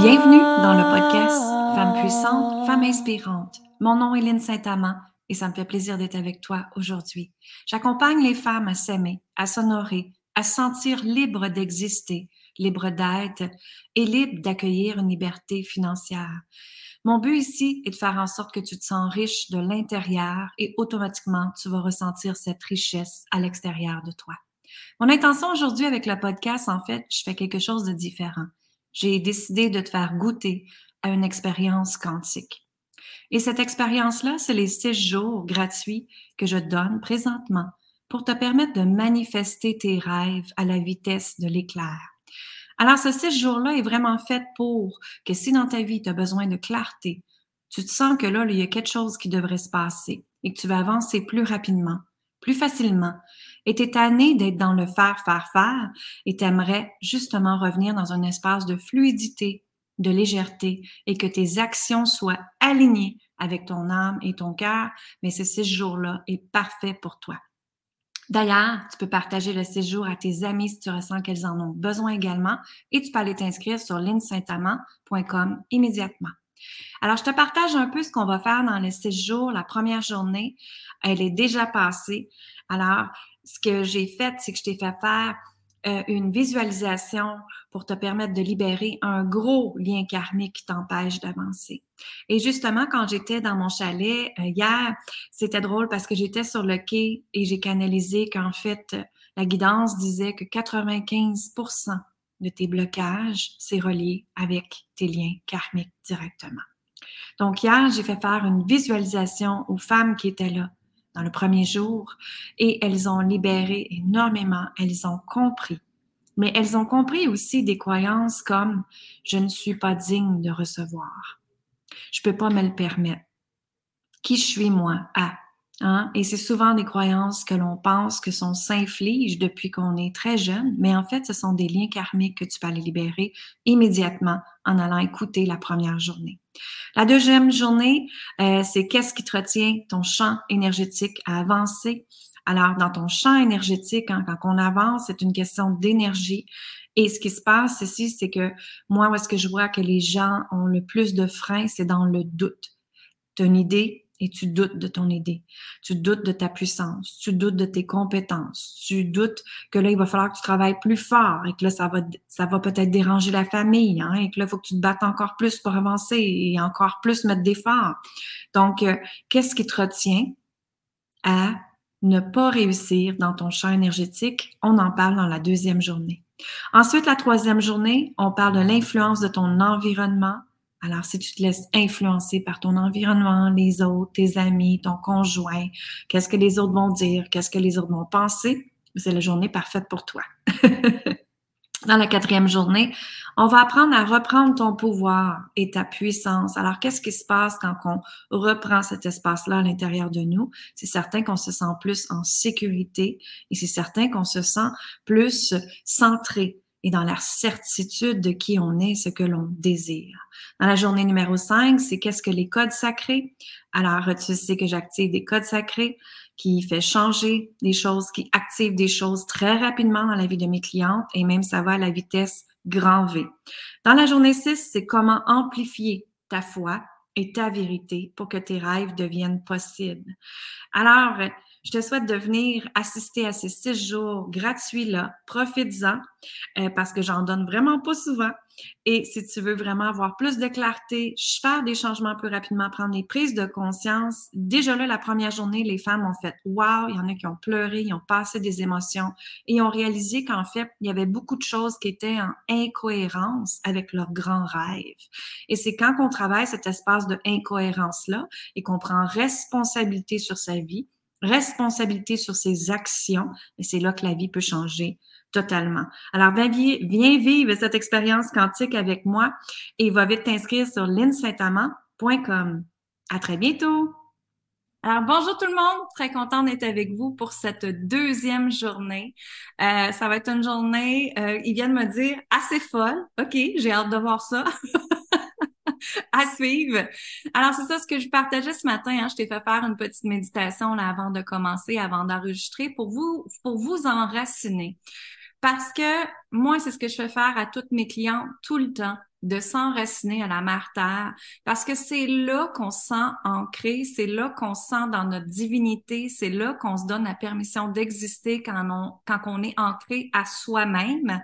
Bienvenue dans le podcast Femmes puissantes, Femmes inspirantes. Mon nom est Lynne Saint-Amand et ça me fait plaisir d'être avec toi aujourd'hui. J'accompagne les femmes à s'aimer, à s'honorer, à se sentir libres d'exister, libres d'être et libres d'accueillir une liberté financière. Mon but ici est de faire en sorte que tu te sens riche de l'intérieur et automatiquement tu vas ressentir cette richesse à l'extérieur de toi. Mon intention aujourd'hui avec le podcast, en fait, je fais quelque chose de différent. J'ai décidé de te faire goûter à une expérience quantique. Et cette expérience-là, c'est les six jours gratuits que je donne présentement pour te permettre de manifester tes rêves à la vitesse de l'éclair. Alors, ce six jours-là est vraiment fait pour que si dans ta vie, tu as besoin de clarté, tu te sens que là, il y a quelque chose qui devrait se passer et que tu vas avancer plus rapidement, plus facilement, et tu es tanné d'être dans le faire, faire, faire, et tu aimerais justement revenir dans un espace de fluidité, de légèreté, et que tes actions soient alignées avec ton âme et ton cœur, mais ce séjour-là est parfait pour toi. D'ailleurs, tu peux partager le séjour à tes amis si tu ressens qu'elles en ont besoin également et tu peux aller t'inscrire sur linsaintamant.com immédiatement. Alors, je te partage un peu ce qu'on va faire dans le séjour. La première journée, elle est déjà passée. Alors, ce que j'ai fait, c'est que je t'ai fait faire euh, une visualisation pour te permettre de libérer un gros lien karmique qui t'empêche d'avancer. Et justement, quand j'étais dans mon chalet euh, hier, c'était drôle parce que j'étais sur le quai et j'ai canalisé qu'en fait, la guidance disait que 95% de tes blocages, c'est relié avec tes liens karmiques directement. Donc hier, j'ai fait faire une visualisation aux femmes qui étaient là le premier jour et elles ont libéré énormément, elles ont compris. Mais elles ont compris aussi des croyances comme je ne suis pas digne de recevoir. Je peux pas me le permettre. Qui je suis moi? Ah, Hein? Et c'est souvent des croyances que l'on pense que sont s'infligent depuis qu'on est très jeune, mais en fait, ce sont des liens karmiques que tu peux aller libérer immédiatement en allant écouter la première journée. La deuxième journée, euh, c'est qu'est-ce qui te retient ton champ énergétique à avancer? Alors, dans ton champ énergétique, hein, quand on avance, c'est une question d'énergie. Et ce qui se passe ici, c'est que moi, où est-ce que je vois que les gens ont le plus de freins, c'est dans le doute. Tu as une idée, et tu doutes de ton idée. Tu doutes de ta puissance. Tu doutes de tes compétences. Tu doutes que là, il va falloir que tu travailles plus fort et que là, ça va, ça va peut-être déranger la famille hein, et que là, il faut que tu te battes encore plus pour avancer et encore plus mettre d'efforts. Donc, euh, qu'est-ce qui te retient à ne pas réussir dans ton champ énergétique? On en parle dans la deuxième journée. Ensuite, la troisième journée, on parle de l'influence de ton environnement alors, si tu te laisses influencer par ton environnement, les autres, tes amis, ton conjoint, qu'est-ce que les autres vont dire, qu'est-ce que les autres vont penser, c'est la journée parfaite pour toi. Dans la quatrième journée, on va apprendre à reprendre ton pouvoir et ta puissance. Alors, qu'est-ce qui se passe quand on reprend cet espace-là à l'intérieur de nous? C'est certain qu'on se sent plus en sécurité et c'est certain qu'on se sent plus centré et dans la certitude de qui on est, ce que l'on désire. Dans la journée numéro 5, c'est qu'est-ce que les codes sacrés? Alors, tu sais que j'active des codes sacrés qui fait changer des choses, qui active des choses très rapidement dans la vie de mes clientes et même ça va à la vitesse grand V. Dans la journée 6, c'est comment amplifier ta foi et ta vérité pour que tes rêves deviennent possibles. Alors, je te souhaite de venir assister à ces six jours gratuits-là. Profites-en euh, parce que j'en donne vraiment pas souvent. Et si tu veux vraiment avoir plus de clarté, faire des changements plus rapidement, prendre des prises de conscience, déjà là, la première journée, les femmes ont fait Wow, il y en a qui ont pleuré, ils ont passé des émotions et ont réalisé qu'en fait, il y avait beaucoup de choses qui étaient en incohérence avec leurs grands rêves. Et c'est quand on travaille cet espace de incohérence-là et qu'on prend responsabilité sur sa vie, responsabilité sur ses actions, et c'est là que la vie peut changer totalement. Alors, viens, vivre cette expérience quantique avec moi et va vite t'inscrire sur linsaintamant.com. À très bientôt! Alors, bonjour tout le monde, très contente d'être avec vous pour cette deuxième journée. Euh, ça va être une journée, euh, ils viennent me dire, assez folle. OK, j'ai hâte de voir ça. à suivre. Alors, c'est ça ce que je partageais ce matin. Hein. Je t'ai fait faire une petite méditation là, avant de commencer, avant d'enregistrer, pour vous, pour vous enraciner. Parce que moi, c'est ce que je fais faire à toutes mes clientes tout le temps de s'enraciner à la mère parce que c'est là qu'on se sent ancré, c'est là qu'on se sent dans notre divinité, c'est là qu'on se donne la permission d'exister quand on, quand on est ancré à soi-même.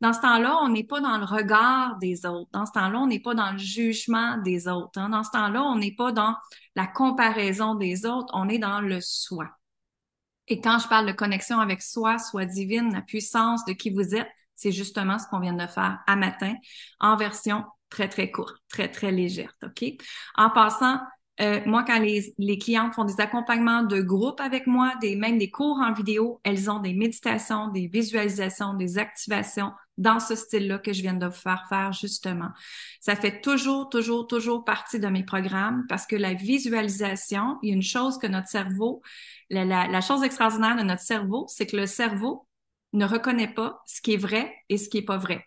Dans ce temps-là, on n'est pas dans le regard des autres. Dans ce temps-là, on n'est pas dans le jugement des autres. Hein. Dans ce temps-là, on n'est pas dans la comparaison des autres. On est dans le soi. Et quand je parle de connexion avec soi, soi divine, la puissance de qui vous êtes, c'est justement ce qu'on vient de faire à matin en version très, très courte, très, très légère. OK? En passant, euh, moi, quand les, les clientes font des accompagnements de groupe avec moi, des, même des cours en vidéo, elles ont des méditations, des visualisations, des activations dans ce style-là que je viens de vous faire faire justement. Ça fait toujours, toujours, toujours partie de mes programmes parce que la visualisation, il y a une chose que notre cerveau, la, chose extraordinaire de notre cerveau, c'est que le cerveau ne reconnaît pas ce qui est vrai et ce qui est pas vrai.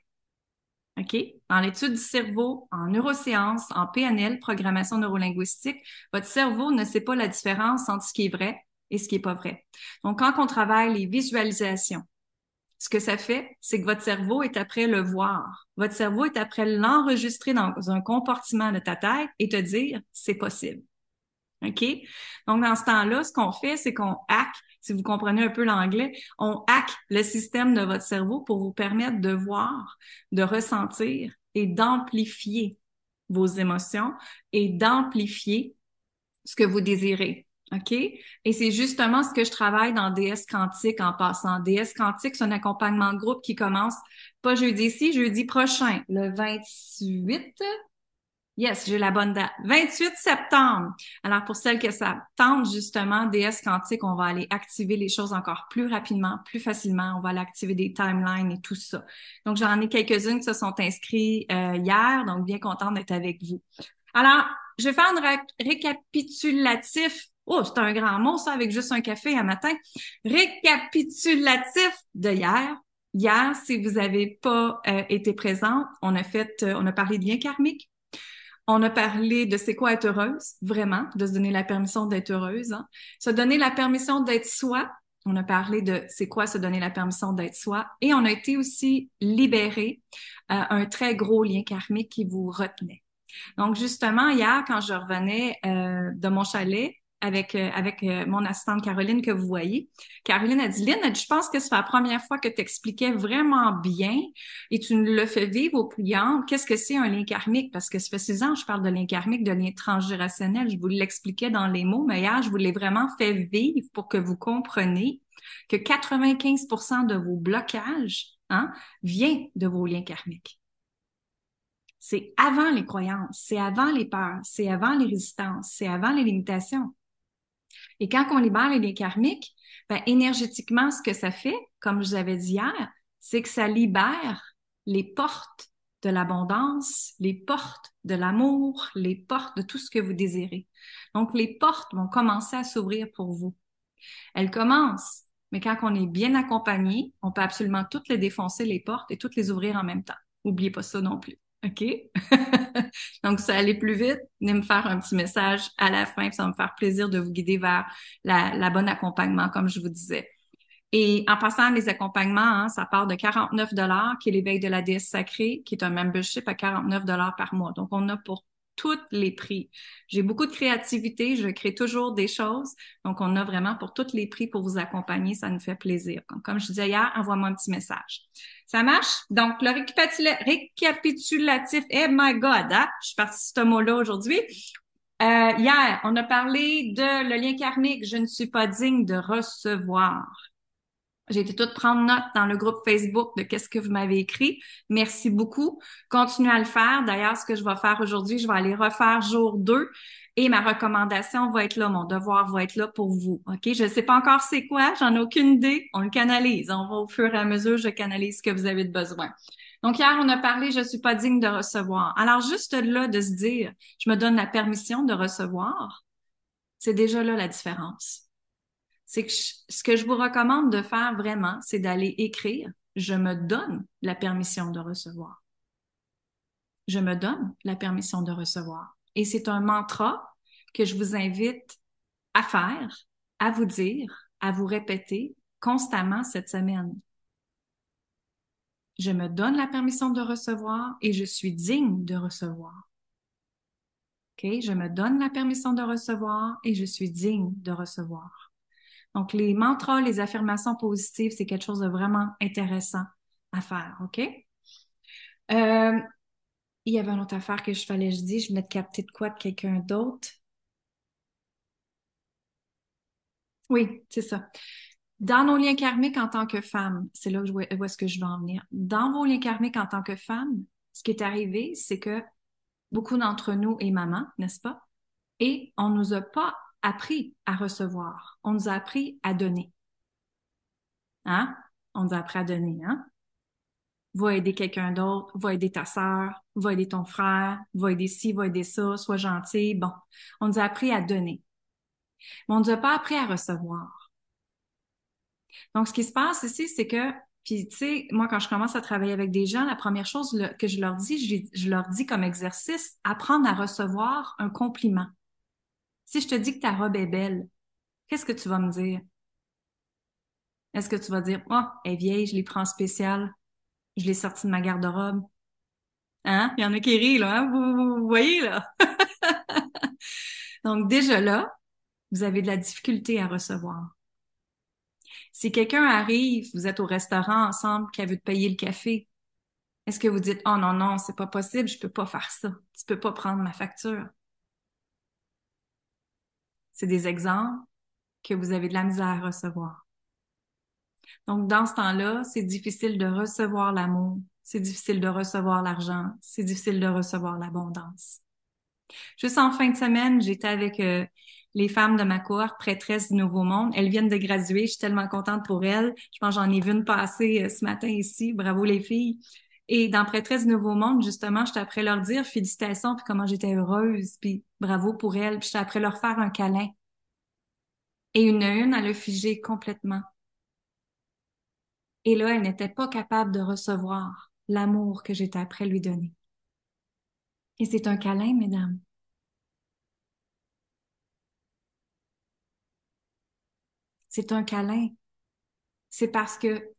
OK? Dans l'étude du cerveau, en neurosciences, en PNL, programmation neurolinguistique, votre cerveau ne sait pas la différence entre ce qui est vrai et ce qui est pas vrai. Donc, quand on travaille les visualisations, ce que ça fait, c'est que votre cerveau est après le voir. Votre cerveau est après l'enregistrer dans un comportement de ta tête et te dire, c'est possible. OK? Donc, dans ce temps-là, ce qu'on fait, c'est qu'on hack, si vous comprenez un peu l'anglais, on hack le système de votre cerveau pour vous permettre de voir, de ressentir et d'amplifier vos émotions et d'amplifier ce que vous désirez. OK? Et c'est justement ce que je travaille dans DS Quantique en passant. DS Quantique, c'est un accompagnement de groupe qui commence pas jeudi-ci, jeudi prochain, le 28 Yes, j'ai la bonne date. 28 septembre. Alors, pour celles que ça tente, justement, DS Quantique, on va aller activer les choses encore plus rapidement, plus facilement. On va aller activer des timelines et tout ça. Donc, j'en ai quelques-unes qui se sont inscrites euh, hier, donc bien contente d'être avec vous. Alors, je vais faire un récapitulatif. Oh, c'est un grand mot, ça, avec juste un café à matin. Récapitulatif de hier. Hier, si vous n'avez pas euh, été présent, on a fait, euh, on a parlé de lien karmique on a parlé de c'est quoi être heureuse, vraiment, de se donner la permission d'être heureuse. Hein. Se donner la permission d'être soi. On a parlé de c'est quoi se donner la permission d'être soi. Et on a été aussi libéré euh, un très gros lien karmique qui vous retenait. Donc justement, hier, quand je revenais euh, de mon chalet, avec, euh, avec euh, mon assistante Caroline que vous voyez. Caroline a dit, Lynn, je pense que c'est la première fois que tu expliquais vraiment bien et tu nous le fais vivre aux clientes. Qu'est-ce que c'est un lien karmique? Parce que ça fait six ans que je parle de lien karmique, de lien transgénérationnel. Je vous l'expliquais dans les mots, mais hier, je vous l'ai vraiment fait vivre pour que vous compreniez que 95 de vos blocages hein, vient de vos liens karmiques. C'est avant les croyances, c'est avant les peurs, c'est avant les résistances, c'est avant les limitations. Et quand on libère les karmiques, ben, énergétiquement, ce que ça fait, comme je vous avais dit hier, c'est que ça libère les portes de l'abondance, les portes de l'amour, les portes de tout ce que vous désirez. Donc, les portes vont commencer à s'ouvrir pour vous. Elles commencent, mais quand on est bien accompagné, on peut absolument toutes les défoncer, les portes, et toutes les ouvrir en même temps. N'oubliez pas ça non plus. OK? Donc, ça allait plus vite, venez me faire un petit message à la fin, ça va me faire plaisir de vous guider vers la, bonne accompagnement, comme je vous disais. Et en passant les accompagnements, hein, ça part de 49 dollars, qui est l'éveil de la déesse sacrée, qui est un membership à 49 dollars par mois. Donc, on a pour tous les prix. J'ai beaucoup de créativité, je crée toujours des choses. Donc, on a vraiment pour tous les prix pour vous accompagner, ça nous fait plaisir. comme je disais hier, envoie-moi un petit message. Ça marche? Donc, le récapitulatif, eh my God, hein? je suis partie ce mot-là aujourd'hui. Euh, hier, on a parlé de le lien karmique, je ne suis pas digne de recevoir. J'ai été toute prendre note dans le groupe Facebook de qu'est-ce que vous m'avez écrit. Merci beaucoup. Continuez à le faire. D'ailleurs, ce que je vais faire aujourd'hui, je vais aller refaire jour 2 et ma recommandation va être là, mon devoir va être là pour vous. OK? Je ne sais pas encore c'est quoi, j'en ai aucune idée. On le canalise. On va au fur et à mesure, je canalise ce que vous avez de besoin. Donc, hier, on a parlé, je suis pas digne de recevoir. Alors, juste là, de se dire, je me donne la permission de recevoir, c'est déjà là la différence c'est que ce que je vous recommande de faire vraiment, c'est d'aller écrire je me donne la permission de recevoir. Je me donne la permission de recevoir. Et c'est un mantra que je vous invite à faire, à vous dire, à vous répéter constamment cette semaine. je me donne la permission de recevoir et je suis digne de recevoir. OK? Je me donne la permission de recevoir et je suis digne de recevoir. Donc, les mantras, les affirmations positives, c'est quelque chose de vraiment intéressant à faire. OK? Euh, il y avait une autre affaire que je fallait, je dis, je venais de capter de quoi de quelqu'un d'autre. Oui, c'est ça. Dans nos liens karmiques en tant que femme, c'est là où, est-ce que je veux en venir. Dans vos liens karmiques en tant que femme, ce qui est arrivé, c'est que beaucoup d'entre nous est maman, n'est-ce pas? Et on nous a pas appris à recevoir. On nous a appris à donner. Hein? On nous a appris à donner, hein? Va aider quelqu'un d'autre, va aider ta sœur, va aider ton frère, va aider ci, va aider ça, sois gentil. Bon, on nous a appris à donner. Mais on nous a pas appris à recevoir. Donc, ce qui se passe ici, c'est que, puis tu sais, moi, quand je commence à travailler avec des gens, la première chose que je leur dis, je, leur dis comme exercice, apprendre à recevoir un compliment. Si je te dis que ta robe est belle, qu'est-ce que tu vas me dire? Est-ce que tu vas dire, oh, elle est vieille, je l'ai pris en spécial, je l'ai sortie de ma garde-robe? Hein? Il y en a qui rient, là, hein? vous voyez, là? Donc, déjà là, vous avez de la difficulté à recevoir. Si quelqu'un arrive, vous êtes au restaurant ensemble, qui veut te payer le café, est-ce que vous dites, oh non, non, c'est pas possible, je peux pas faire ça. Tu peux pas prendre ma facture. C'est des exemples que vous avez de la misère à recevoir. Donc, dans ce temps-là, c'est difficile de recevoir l'amour, c'est difficile de recevoir l'argent, c'est difficile de recevoir l'abondance. Juste en fin de semaine, j'étais avec euh, les femmes de ma cohorte prêtresses du Nouveau Monde. Elles viennent de graduer. Je suis tellement contente pour elles. Je pense j'en ai vu une passer euh, ce matin ici. Bravo les filles. Et dans Prêtresse du Nouveau Monde, justement, j'étais après leur dire félicitations, puis comment j'étais heureuse, puis bravo pour elles. Puis j'étais après leur faire un câlin. Et une à une, elle a figé complètement. Et là, elle n'était pas capable de recevoir l'amour que j'étais après lui donner. Et c'est un câlin, mesdames. c'est un câlin. C'est parce que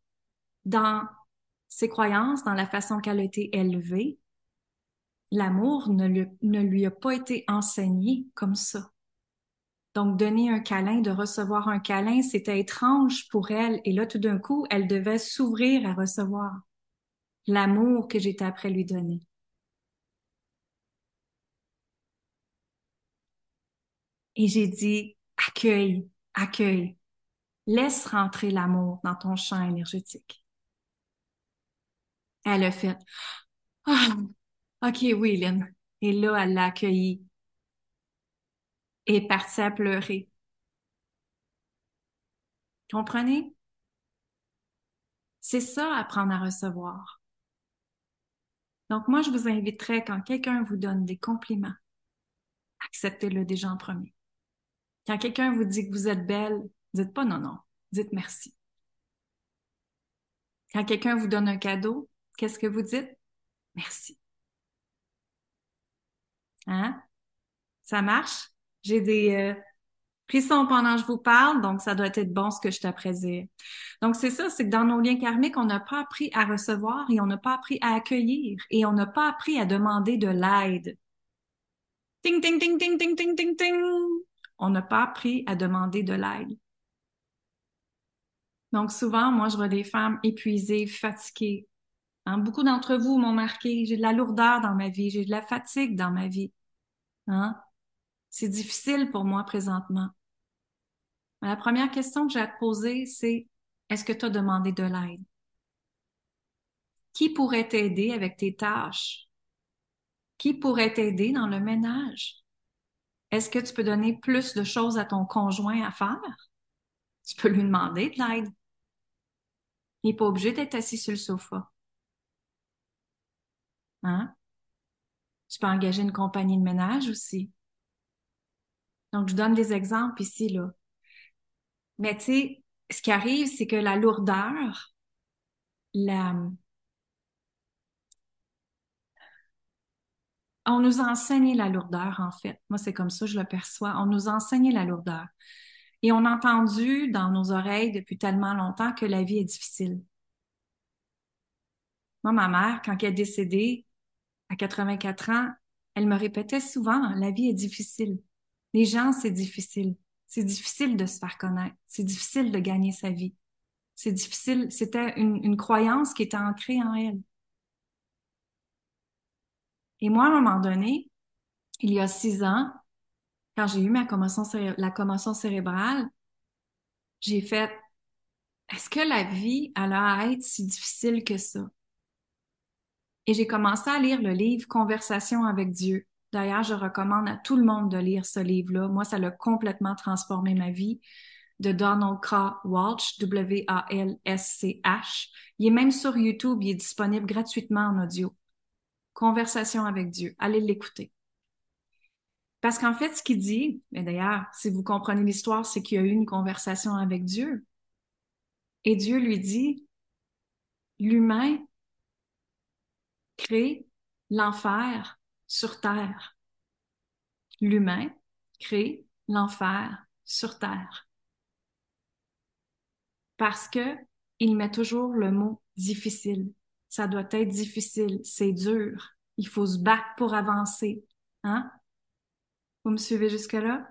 dans ses croyances, dans la façon qu'elle a été élevée, l'amour ne, ne lui a pas été enseigné comme ça. Donc, donner un câlin, de recevoir un câlin, c'était étrange pour elle. Et là, tout d'un coup, elle devait s'ouvrir à recevoir l'amour que j'étais après lui donner. Et j'ai dit, accueille, accueille. Laisse rentrer l'amour dans ton champ énergétique. Elle a fait, ah, ok, oui, Lynn. Et là, elle l'a accueilli et est partie à pleurer. Comprenez? C'est ça, apprendre à recevoir. Donc, moi, je vous inviterais, quand quelqu'un vous donne des compliments, acceptez-le déjà en premier. Quand quelqu'un vous dit que vous êtes belle, Dites pas non, non. Dites merci. Quand quelqu'un vous donne un cadeau, qu'est-ce que vous dites? Merci. Hein? Ça marche? J'ai des euh, frissons pendant que je vous parle, donc ça doit être bon ce que je t'apprésire. Donc c'est ça, c'est que dans nos liens karmiques, on n'a pas appris à recevoir et on n'a pas appris à accueillir et on n'a pas appris à demander de l'aide. Ting, ting, ting, ting, ting, ting, ting, ting. On n'a pas appris à demander de l'aide. Donc souvent, moi, je vois des femmes épuisées, fatiguées. Hein, beaucoup d'entre vous m'ont marqué, j'ai de la lourdeur dans ma vie, j'ai de la fatigue dans ma vie. Hein? C'est difficile pour moi présentement. La première question que j'ai à te poser, c'est est-ce que tu as demandé de l'aide? Qui pourrait t'aider avec tes tâches? Qui pourrait t'aider dans le ménage? Est-ce que tu peux donner plus de choses à ton conjoint à faire? Tu peux lui demander de l'aide. Il n'est pas obligé d'être assis sur le sofa. Hein? Tu peux engager une compagnie de ménage aussi. Donc, je donne des exemples ici, là. Mais tu sais, ce qui arrive, c'est que la lourdeur, la... On nous a enseigné la lourdeur, en fait. Moi, c'est comme ça, je le perçois. On nous a enseigné la lourdeur. Et on a entendu dans nos oreilles depuis tellement longtemps que la vie est difficile. Moi, ma mère, quand elle est décédée à 84 ans, elle me répétait souvent, la vie est difficile. Les gens, c'est difficile. C'est difficile de se faire connaître. C'est difficile de gagner sa vie. C'est difficile. C'était une, croyance qui était ancrée en elle. Et moi, à un moment donné, il y a six ans, quand j'ai eu ma commotion, la commotion cérébrale, j'ai fait, est-ce que la vie, elle a à être si difficile que ça? Et j'ai commencé à lire le livre Conversation avec Dieu. D'ailleurs, je recommande à tout le monde de lire ce livre-là. Moi, ça l'a complètement transformé ma vie. De Donald K. Walsh, W-A-L-S-C-H. Il est même sur YouTube, il est disponible gratuitement en audio. Conversation avec Dieu. Allez l'écouter. Parce qu'en fait, ce qu'il dit, et d'ailleurs, si vous comprenez l'histoire, c'est qu'il y a eu une conversation avec Dieu. Et Dieu lui dit, l'humain crée l'enfer sur terre. L'humain crée l'enfer sur terre. Parce que il met toujours le mot difficile. Ça doit être difficile, c'est dur. Il faut se battre pour avancer. Hein? Vous me suivez jusque-là?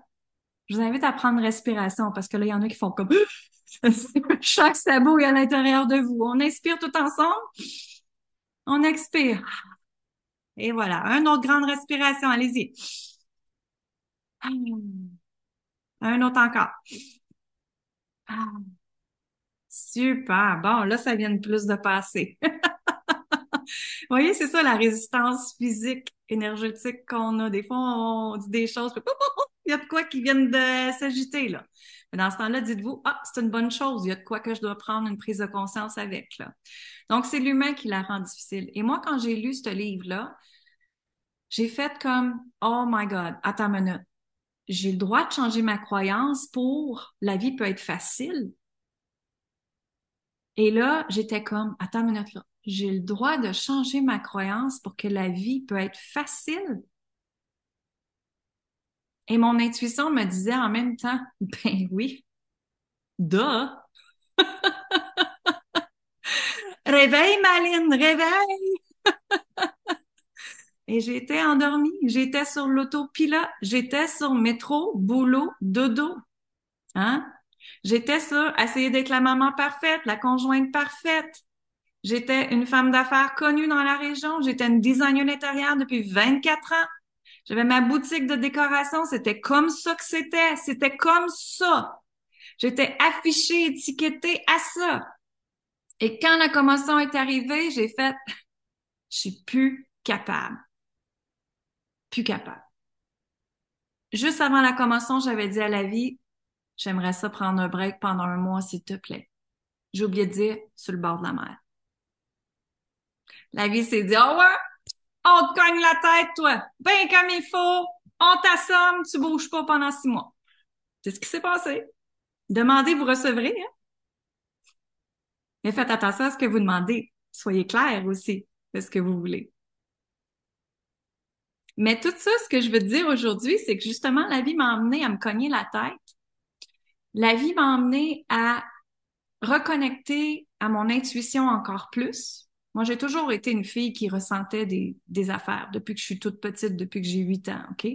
Je vous invite à prendre respiration parce que là, il y en a qui font comme chaque sabot est à l'intérieur de vous. On inspire tout ensemble. On expire. Et voilà, un autre grande respiration, allez-y. Un autre encore. Super. Bon, là, ça vient de plus de passer. Vous voyez, c'est ça la résistance physique, énergétique qu'on a. Des fois, on dit des choses, il y a de quoi qui viennent de s'agiter, là. Mais dans ce temps-là, dites-vous, ah, c'est une bonne chose, il y a de quoi que je dois prendre une prise de conscience avec, là. Donc, c'est l'humain qui la rend difficile. Et moi, quand j'ai lu ce livre-là, j'ai fait comme, oh my God, attends une minute. J'ai le droit de changer ma croyance pour la vie peut être facile. Et là, j'étais comme, attends une minute là. J'ai le droit de changer ma croyance pour que la vie peut être facile. Et mon intuition me disait en même temps, ben oui, duh. réveille, Maline, réveille. Et j'étais endormie, j'étais sur l'autopilote, j'étais sur métro, boulot, dodo. Hein? J'étais sur essayer d'être la maman parfaite, la conjointe parfaite. J'étais une femme d'affaires connue dans la région. J'étais une designer intérieure depuis 24 ans. J'avais ma boutique de décoration. C'était comme ça que c'était. C'était comme ça. J'étais affichée, étiquetée à ça. Et quand la commotion est arrivée, j'ai fait, je suis plus capable plus capable. Juste avant la commotion, j'avais dit à la vie, j'aimerais ça prendre un break pendant un mois, s'il te plaît. J'ai oublié de dire, sur le bord de la mer. La vie s'est dit, oh ouais, on te cogne la tête, toi. Ben comme il faut, on t'assomme, tu bouges pas pendant six mois. C'est ce qui s'est passé. Demandez, vous recevrez. Hein? Mais faites attention à ce que vous demandez. Soyez clair aussi de ce que vous voulez. Mais tout ça, ce que je veux dire aujourd'hui, c'est que justement, la vie m'a emmené à me cogner la tête. La vie m'a emmené à reconnecter à mon intuition encore plus. Moi, j'ai toujours été une fille qui ressentait des, affaires depuis que je suis toute petite, depuis que j'ai huit ans, OK?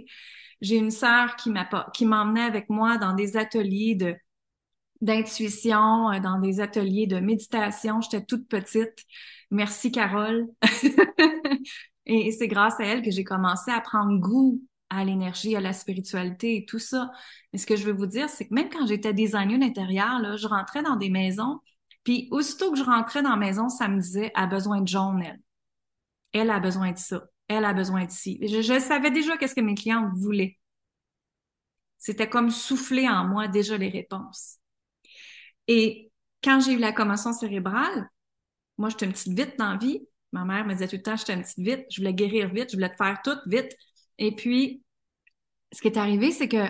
J'ai une sœur qui m'emmenait avec moi dans des ateliers d'intuition, euh, dans des ateliers de méditation. J'étais toute petite. Merci Carole. Et, c'est grâce à elle que j'ai commencé à prendre goût à l'énergie, à la spiritualité et tout ça. Mais ce que je veux vous dire, c'est que même quand j'étais designer d'intérieur, je rentrais dans des maisons, puis aussitôt que je rentrais dans la maison, ça me disait, a besoin de jaune, elle. Elle a besoin de ça. Elle a besoin de ci. Je, je savais déjà qu'est-ce que mes clients voulaient. C'était comme souffler en moi déjà les réponses. Et quand j'ai eu la commotion cérébrale, moi, j'étais une petite vite dans la vie. Ma mère me disait tout le temps, j'étais une petite vite, je voulais guérir vite, je voulais te faire tout vite. Et puis, ce qui est arrivé, c'est que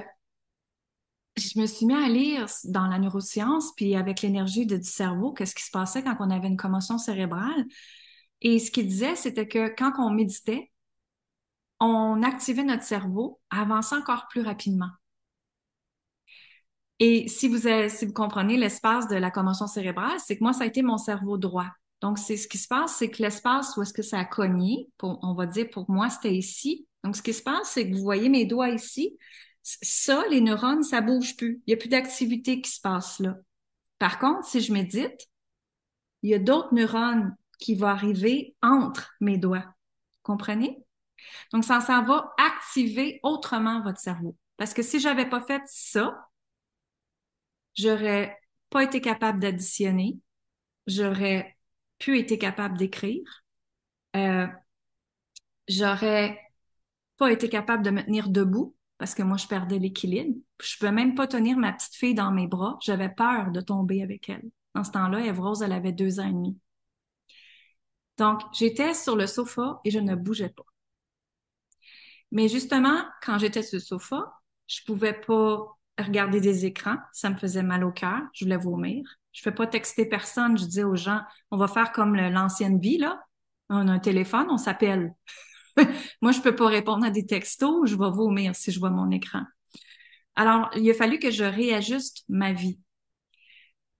je me suis mis à lire dans la neuroscience, puis avec l'énergie du cerveau, qu'est-ce qui se passait quand on avait une commotion cérébrale. Et ce qu'il disait, c'était que quand on méditait, on activait notre cerveau à avancer encore plus rapidement. Et si vous, si vous comprenez l'espace de la commotion cérébrale, c'est que moi, ça a été mon cerveau droit. Donc, c'est ce qui se passe, c'est que l'espace où est-ce que ça a cogné, on va dire pour moi, c'était ici. Donc, ce qui se passe, c'est que vous voyez mes doigts ici. Ça, les neurones, ça bouge plus. Il n'y a plus d'activité qui se passe là. Par contre, si je médite, il y a d'autres neurones qui vont arriver entre mes doigts. Comprenez? Donc, ça, ça va activer autrement votre cerveau. Parce que si j'avais pas fait ça, j'aurais pas été capable d'additionner, j'aurais pu été capable d'écrire, euh, j'aurais pas été capable de me tenir debout parce que moi, je perdais l'équilibre. Je peux même pas tenir ma petite fille dans mes bras. J'avais peur de tomber avec elle. Dans ce temps-là, Eve Rose, elle avait deux ans et demi. Donc, j'étais sur le sofa et je ne bougeais pas. Mais justement, quand j'étais sur le sofa, je pouvais pas regarder des écrans. Ça me faisait mal au cœur. Je voulais vomir. Je fais pas texter personne. Je dis aux gens, on va faire comme l'ancienne vie, là. On a un téléphone, on s'appelle. Moi, je peux pas répondre à des textos. Je vais vomir si je vois mon écran. Alors, il a fallu que je réajuste ma vie.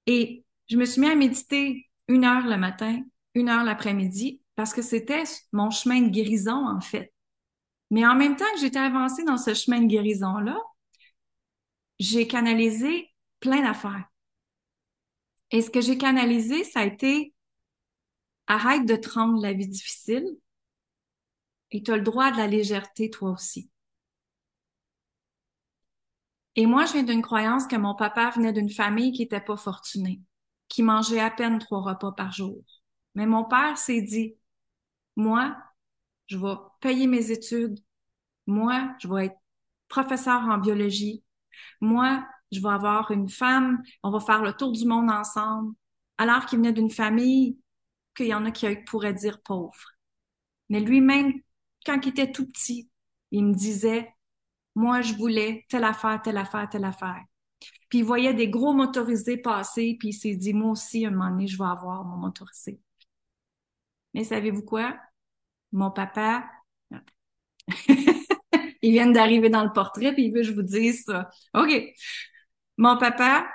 Et je me suis mis à méditer une heure le matin, une heure l'après-midi, parce que c'était mon chemin de guérison, en fait. Mais en même temps que j'étais avancée dans ce chemin de guérison-là, j'ai canalisé plein d'affaires. Et ce que j'ai canalisé, ça a été arrête de te rendre la vie difficile et tu as le droit de la légèreté toi aussi. Et moi, je viens d'une croyance que mon papa venait d'une famille qui n'était pas fortunée, qui mangeait à peine trois repas par jour. Mais mon père s'est dit, moi, je vais payer mes études, moi, je vais être professeur en biologie, moi, je vais avoir une femme, on va faire le tour du monde ensemble, alors qu'il venait d'une famille qu'il y en a qui pourraient dire pauvre. Mais lui-même, quand il était tout petit, il me disait, moi, je voulais telle affaire, telle affaire, telle affaire. Puis il voyait des gros motorisés passer, puis il s'est dit, moi aussi, un moment donné, je vais avoir mon motorisé. Mais savez-vous quoi? Mon papa, il vient d'arriver dans le portrait, puis il veut que je vous dise ça. OK. Mon papa,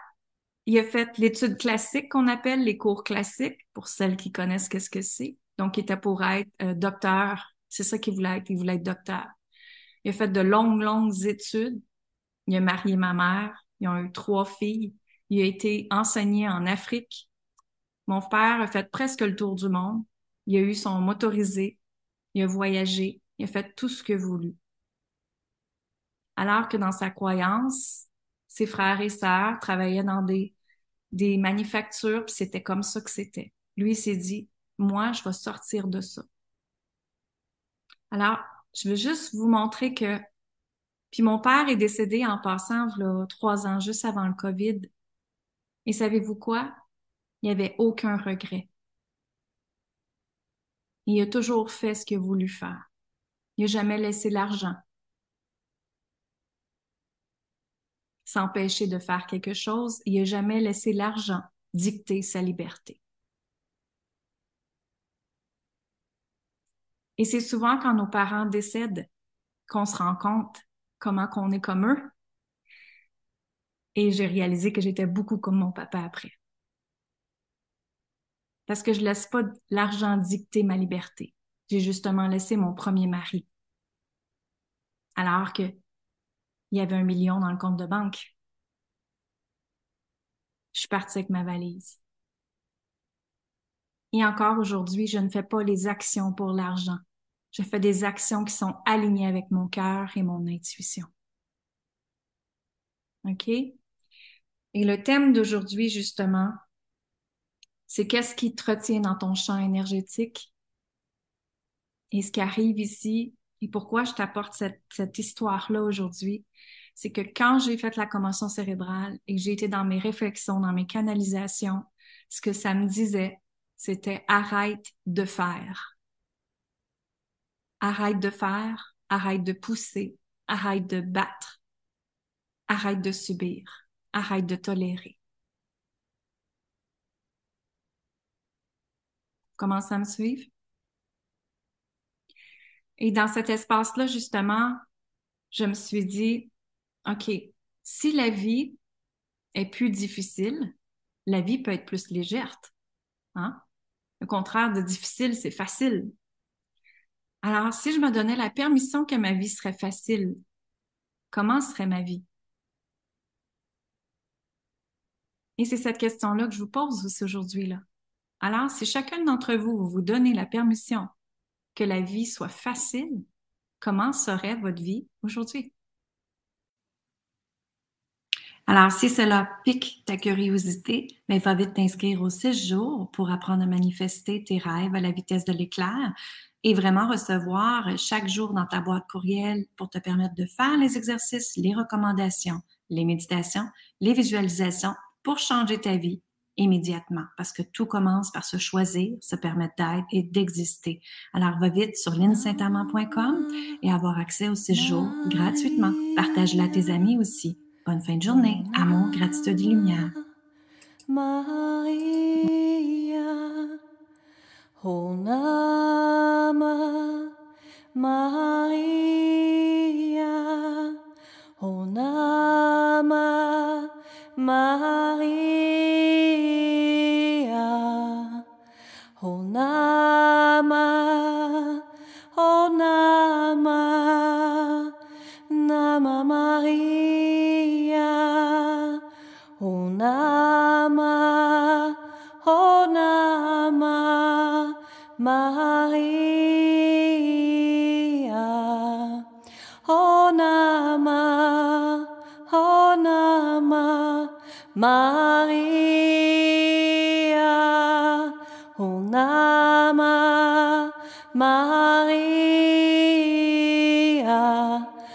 il a fait l'étude classique qu'on appelle les cours classiques, pour celles qui connaissent qu'est-ce que c'est. Donc, il était pour être euh, docteur. C'est ça qu'il voulait être. Il voulait être docteur. Il a fait de longues, longues études. Il a marié ma mère. Ils ont eu trois filles. Il a été enseigné en Afrique. Mon père a fait presque le tour du monde. Il a eu son motorisé. Il a voyagé. Il a fait tout ce a voulu. Alors que dans sa croyance, ses frères et sœurs travaillaient dans des, des manufactures, puis c'était comme ça que c'était. Lui, il s'est dit, moi, je vais sortir de ça. Alors, je veux juste vous montrer que, puis mon père est décédé en passant, là, trois ans, juste avant le COVID. Et savez-vous quoi? Il n'y avait aucun regret. Il a toujours fait ce qu'il a voulu faire. Il n'a jamais laissé l'argent. s'empêcher de faire quelque chose. Il n'a jamais laissé l'argent dicter sa liberté. Et c'est souvent quand nos parents décèdent qu'on se rend compte comment qu'on est comme eux. Et j'ai réalisé que j'étais beaucoup comme mon papa après. Parce que je laisse pas l'argent dicter ma liberté. J'ai justement laissé mon premier mari. Alors que il y avait un million dans le compte de banque. Je suis partie avec ma valise. Et encore aujourd'hui, je ne fais pas les actions pour l'argent. Je fais des actions qui sont alignées avec mon cœur et mon intuition. OK? Et le thème d'aujourd'hui, justement, c'est qu'est-ce qui te retient dans ton champ énergétique? Et ce qui arrive ici, et pourquoi je t'apporte cette, histoire-là aujourd'hui, c'est que quand j'ai fait la commotion cérébrale et que j'ai été dans mes réflexions, dans mes canalisations, ce que ça me disait, c'était arrête de faire. Arrête de faire, arrête de pousser, arrête de battre, arrête de subir, arrête de tolérer. Comment ça me suivre? Et dans cet espace-là, justement, je me suis dit, OK, si la vie est plus difficile, la vie peut être plus légère. Hein? Le contraire de difficile, c'est facile. Alors, si je me donnais la permission que ma vie serait facile, comment serait ma vie? Et c'est cette question-là que je vous pose aujourd'hui. Là. Alors, si chacun d'entre vous, vous vous donnez la permission que la vie soit facile, comment serait votre vie aujourd'hui? Alors, si cela pique ta curiosité, mais va vite t'inscrire aux six jours pour apprendre à manifester tes rêves à la vitesse de l'éclair et vraiment recevoir chaque jour dans ta boîte courriel pour te permettre de faire les exercices, les recommandations, les méditations, les visualisations pour changer ta vie immédiatement parce que tout commence par se choisir, se permettre d'être et d'exister. Alors va vite sur linsaintamant.com et avoir accès aux jours gratuitement. Partage-la à tes amis aussi. Bonne fin de journée. Amour, gratitude et lumière. Maria.